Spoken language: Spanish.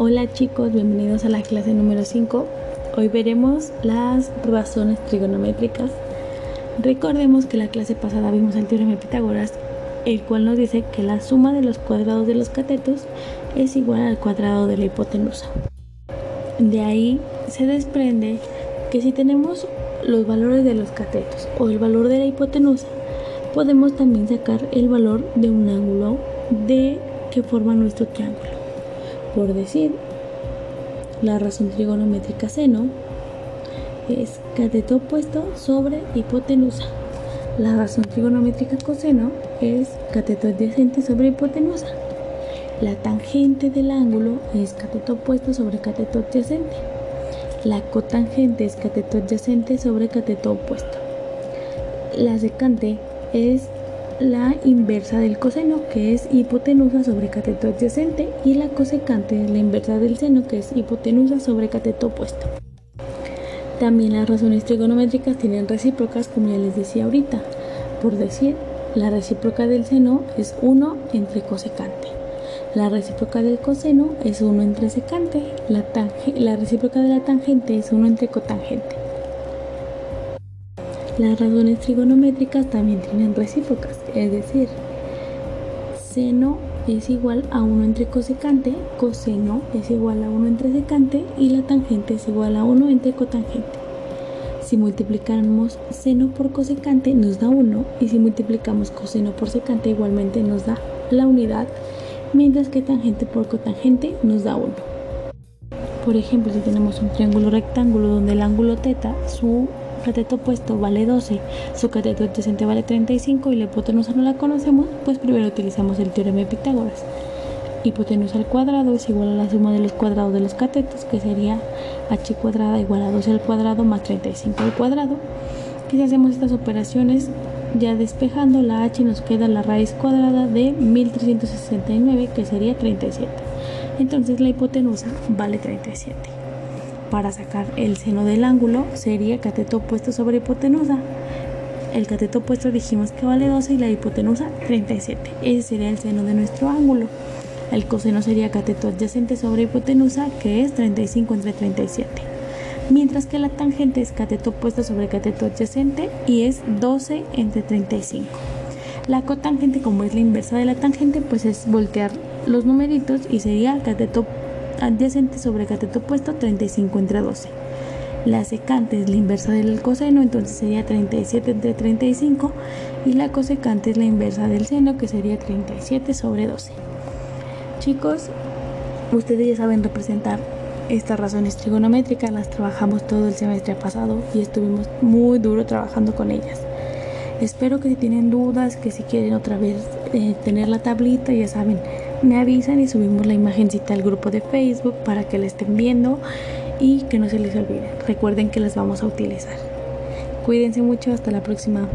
Hola chicos, bienvenidos a la clase número 5. Hoy veremos las razones trigonométricas. Recordemos que la clase pasada vimos el teorema de Pitágoras, el cual nos dice que la suma de los cuadrados de los catetos es igual al cuadrado de la hipotenusa. De ahí se desprende que si tenemos los valores de los catetos o el valor de la hipotenusa, podemos también sacar el valor de un ángulo de que forma nuestro triángulo. Por decir, la razón trigonométrica seno es cateto opuesto sobre hipotenusa. La razón trigonométrica coseno es cateto adyacente sobre hipotenusa. La tangente del ángulo es cateto opuesto sobre cateto adyacente. La cotangente es cateto adyacente sobre cateto opuesto. La secante es la inversa del coseno, que es hipotenusa sobre cateto adyacente, y la cosecante es la inversa del seno, que es hipotenusa sobre cateto opuesto. También las razones trigonométricas tienen recíprocas, como ya les decía ahorita. Por decir, la recíproca del seno es 1 entre cosecante. La recíproca del coseno es 1 entre secante. La, la recíproca de la tangente es 1 entre cotangente. Las razones trigonométricas también tienen recíprocas, es decir, seno es igual a 1 entre cosecante, coseno es igual a 1 entre secante y la tangente es igual a 1 entre cotangente. Si multiplicamos seno por cosecante nos da 1 y si multiplicamos coseno por secante igualmente nos da la unidad, mientras que tangente por cotangente nos da 1. Por ejemplo, si tenemos un triángulo rectángulo donde el ángulo teta, su cateto opuesto vale 12, su cateto adyacente vale 35 y la hipotenusa no la conocemos, pues primero utilizamos el teorema de Pitágoras. Hipotenusa al cuadrado es igual a la suma de los cuadrados de los catetos, que sería h cuadrada igual a 12 al cuadrado más 35 al cuadrado. Y si hacemos estas operaciones, ya despejando la h nos queda la raíz cuadrada de 1369, que sería 37. Entonces la hipotenusa vale 37 para sacar el seno del ángulo sería cateto opuesto sobre hipotenusa. El cateto opuesto dijimos que vale 12 y la hipotenusa 37. Ese sería el seno de nuestro ángulo. El coseno sería cateto adyacente sobre hipotenusa, que es 35 entre 37. Mientras que la tangente es cateto opuesto sobre cateto adyacente y es 12 entre 35. La cotangente, como es la inversa de la tangente, pues es voltear los numeritos y sería cateto adyacente sobre cateto opuesto 35 entre 12. La secante es la inversa del coseno, entonces sería 37 entre 35 y la cosecante es la inversa del seno, que sería 37 sobre 12. Chicos, ustedes ya saben representar estas razones trigonométricas, las trabajamos todo el semestre pasado y estuvimos muy duro trabajando con ellas. Espero que si tienen dudas, que si quieren otra vez eh, tener la tablita, ya saben, me avisan y subimos la imagencita al grupo de Facebook para que la estén viendo y que no se les olvide. Recuerden que las vamos a utilizar. Cuídense mucho, hasta la próxima.